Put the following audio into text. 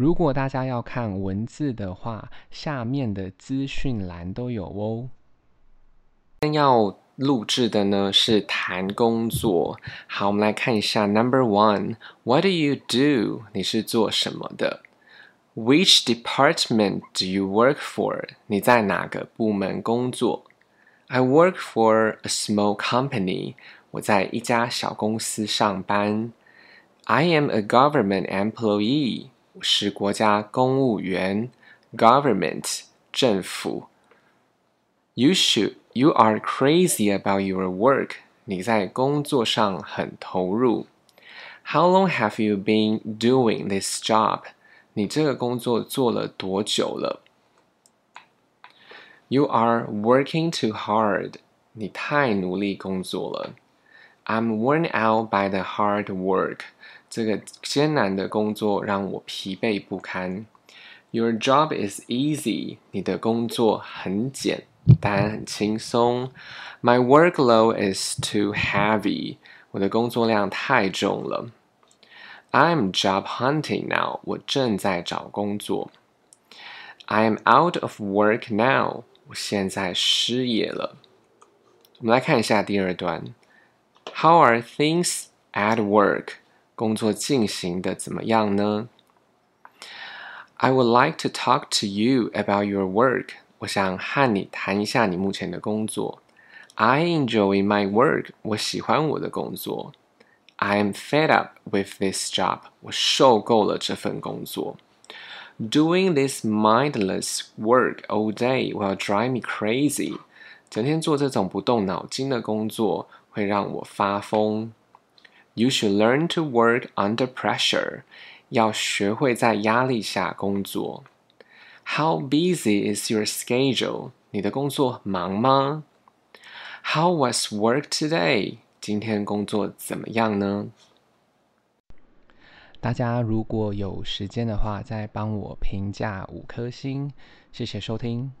如果大家要看文字的话，下面的资讯栏都有哦。今天要录制的呢是谈工作。好，我们来看一下。Number one，What do you do？你是做什么的？Which department do you work for？你在哪个部门工作？I work for a small company。我在一家小公司上班。I am a government employee。我是国家公务员，government 政府。You should, you are crazy about your work。你在工作上很投入。How long have you been doing this job？你这个工作做了多久了？You are working too hard。你太努力工作了。 I'm worn out by the hard work。这个艰难的工作让我疲惫不堪。Your job is easy，你的工作很简单、很轻松。My workload is too heavy，我的工作量太重了。I'm job hunting now，我正在找工作。I'm out of work now，我现在失业了。我们来看一下第二段。How are things at work？工作进行的怎么样呢？I would like to talk to you about your work。我想和你谈一下你目前的工作。I enjoy my work。我喜欢我的工作。I am fed up with this job。我受够了这份工作。Doing this mindless work all day will drive me crazy。整天做这种不动脑筋的工作 会让我发疯。You should learn to work under pressure. 要学会在压力下工作。How busy is your schedule? 你的工作忙吗？How was work today? 今天工作怎么样呢？大家如果有时间的话，再帮我评价五颗星，谢谢收听。